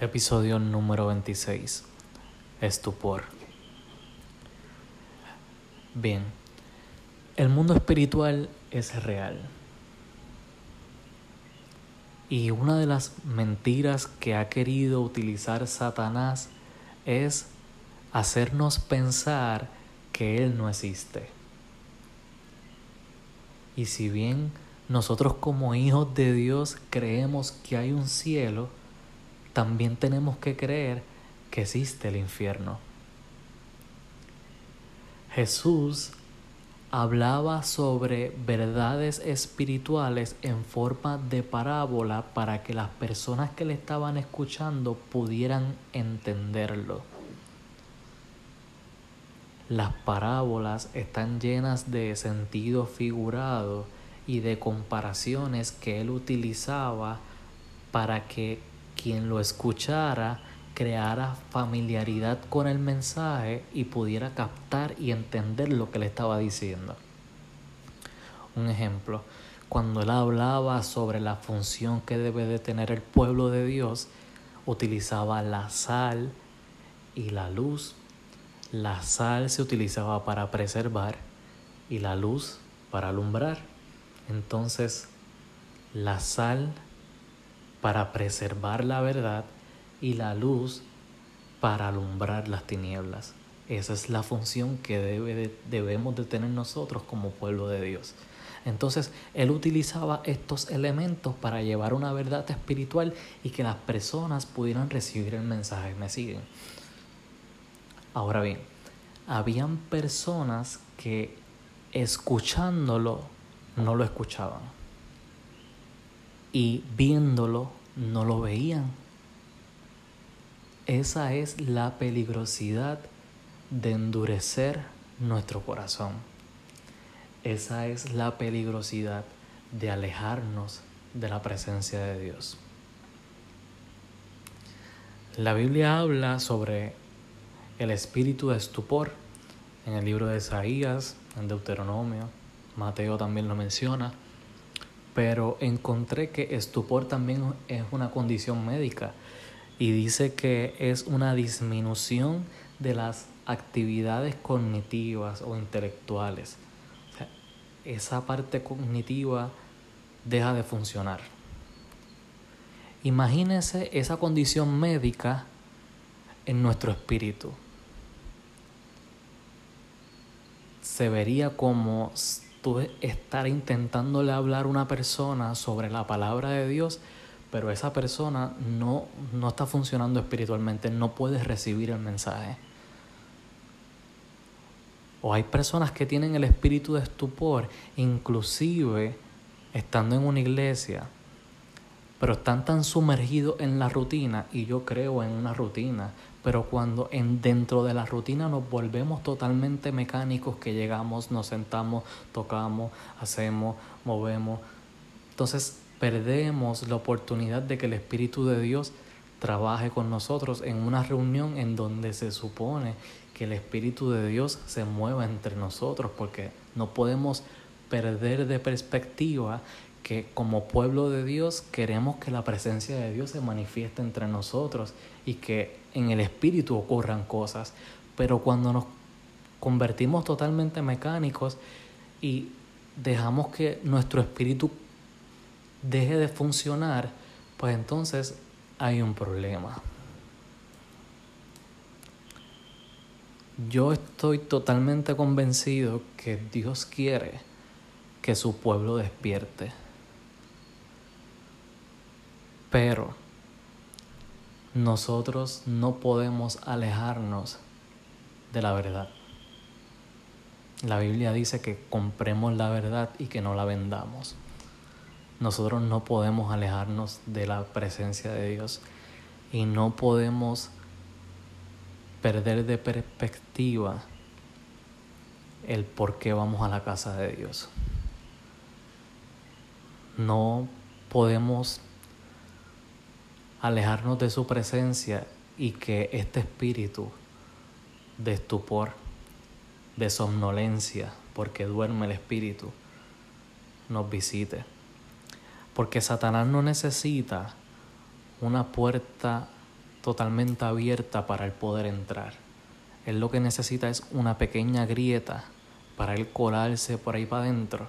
Episodio número 26. Estupor. Bien, el mundo espiritual es real. Y una de las mentiras que ha querido utilizar Satanás es hacernos pensar que Él no existe. Y si bien nosotros como hijos de Dios creemos que hay un cielo, también tenemos que creer que existe el infierno. Jesús hablaba sobre verdades espirituales en forma de parábola para que las personas que le estaban escuchando pudieran entenderlo. Las parábolas están llenas de sentido figurado y de comparaciones que él utilizaba para que quien lo escuchara creara familiaridad con el mensaje y pudiera captar y entender lo que le estaba diciendo. Un ejemplo, cuando él hablaba sobre la función que debe de tener el pueblo de Dios, utilizaba la sal y la luz. La sal se utilizaba para preservar y la luz para alumbrar. Entonces, la sal para preservar la verdad y la luz para alumbrar las tinieblas. Esa es la función que debe debemos de tener nosotros como pueblo de Dios. Entonces, él utilizaba estos elementos para llevar una verdad espiritual y que las personas pudieran recibir el mensaje. ¿Me siguen? Ahora bien, habían personas que escuchándolo no lo escuchaban y viéndolo no lo veían esa es la peligrosidad de endurecer nuestro corazón. Esa es la peligrosidad de alejarnos de la presencia de Dios. La Biblia habla sobre el espíritu de estupor en el libro de Isaías, en Deuteronomio, Mateo también lo menciona, pero encontré que estupor también es una condición médica y dice que es una disminución de las actividades cognitivas o intelectuales. esa parte cognitiva deja de funcionar. Imagínese esa condición médica en nuestro espíritu. Se vería como tú estar intentándole hablar a una persona sobre la palabra de Dios pero esa persona no, no está funcionando espiritualmente, no puede recibir el mensaje. O hay personas que tienen el espíritu de estupor, inclusive estando en una iglesia, pero están tan sumergidos en la rutina, y yo creo en una rutina, pero cuando en, dentro de la rutina nos volvemos totalmente mecánicos, que llegamos, nos sentamos, tocamos, hacemos, movemos, entonces perdemos la oportunidad de que el Espíritu de Dios trabaje con nosotros en una reunión en donde se supone que el Espíritu de Dios se mueva entre nosotros, porque no podemos perder de perspectiva que como pueblo de Dios queremos que la presencia de Dios se manifieste entre nosotros y que en el Espíritu ocurran cosas, pero cuando nos convertimos totalmente mecánicos y dejamos que nuestro espíritu deje de funcionar, pues entonces hay un problema. Yo estoy totalmente convencido que Dios quiere que su pueblo despierte. Pero nosotros no podemos alejarnos de la verdad. La Biblia dice que compremos la verdad y que no la vendamos nosotros no podemos alejarnos de la presencia de Dios y no podemos perder de perspectiva el por qué vamos a la casa de Dios. No podemos alejarnos de su presencia y que este espíritu de estupor, de somnolencia, porque duerme el espíritu, nos visite. Porque Satanás no necesita una puerta totalmente abierta para él poder entrar. Él lo que necesita es una pequeña grieta para él colarse por ahí para adentro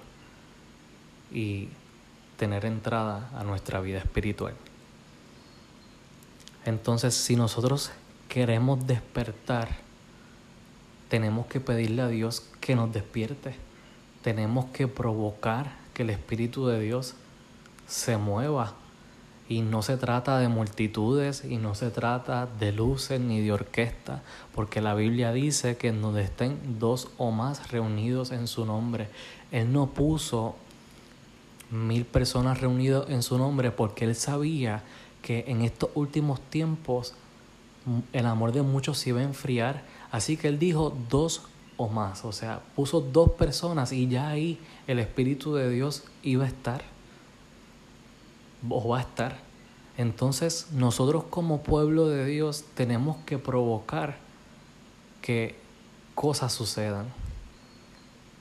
y tener entrada a nuestra vida espiritual. Entonces, si nosotros queremos despertar, tenemos que pedirle a Dios que nos despierte. Tenemos que provocar que el Espíritu de Dios se mueva. Y no se trata de multitudes y no se trata de luces ni de orquesta, porque la Biblia dice que donde estén dos o más reunidos en su nombre, Él no puso mil personas reunidas en su nombre porque Él sabía que en estos últimos tiempos el amor de muchos se iba a enfriar. Así que Él dijo dos o más, o sea, puso dos personas y ya ahí el Espíritu de Dios iba a estar o va a estar. Entonces nosotros como pueblo de Dios tenemos que provocar que cosas sucedan.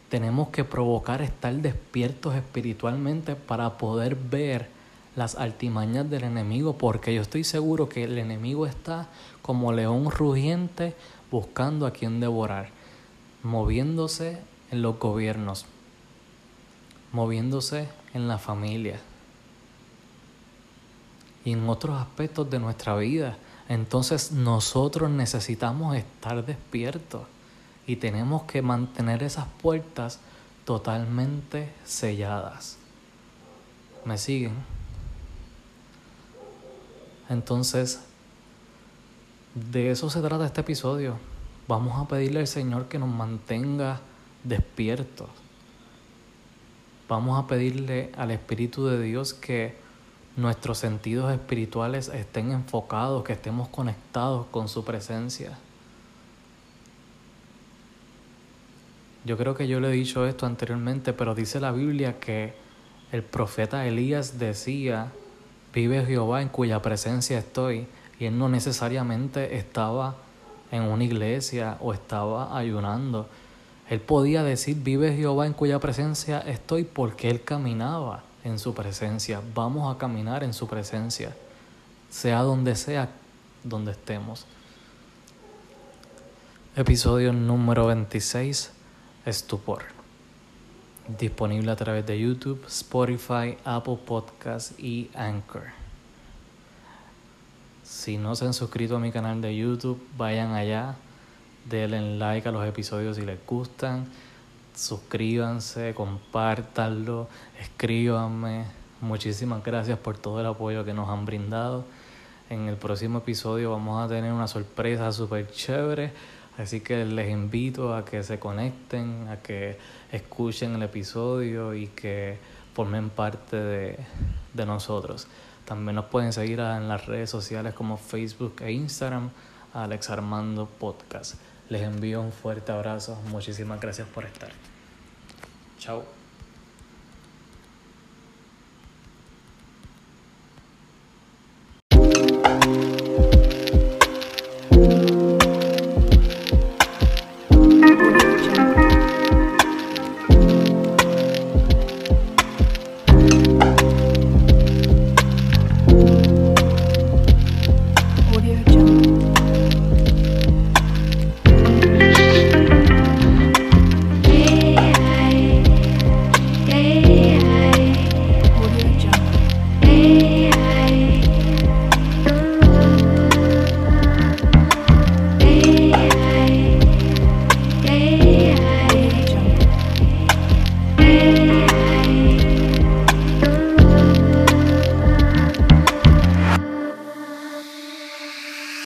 Tenemos que provocar estar despiertos espiritualmente para poder ver las altimañas del enemigo, porque yo estoy seguro que el enemigo está como león rugiente buscando a quien devorar, moviéndose en los gobiernos, moviéndose en la familia y en otros aspectos de nuestra vida. Entonces nosotros necesitamos estar despiertos y tenemos que mantener esas puertas totalmente selladas. ¿Me siguen? Entonces, de eso se trata este episodio. Vamos a pedirle al Señor que nos mantenga despiertos. Vamos a pedirle al Espíritu de Dios que nuestros sentidos espirituales estén enfocados, que estemos conectados con su presencia. Yo creo que yo le he dicho esto anteriormente, pero dice la Biblia que el profeta Elías decía, vive Jehová en cuya presencia estoy, y él no necesariamente estaba en una iglesia o estaba ayunando. Él podía decir, vive Jehová en cuya presencia estoy porque él caminaba en su presencia. Vamos a caminar en su presencia, sea donde sea donde estemos. Episodio número 26, Estupor. Disponible a través de YouTube, Spotify, Apple Podcasts y Anchor. Si no se han suscrito a mi canal de YouTube, vayan allá, denle like a los episodios si les gustan suscríbanse, compártanlo, escríbanme. Muchísimas gracias por todo el apoyo que nos han brindado. En el próximo episodio vamos a tener una sorpresa súper chévere. Así que les invito a que se conecten, a que escuchen el episodio y que formen parte de, de nosotros. También nos pueden seguir en las redes sociales como Facebook e Instagram, Alex Armando Podcast. Les envío un fuerte abrazo. Muchísimas gracias por estar. Chao.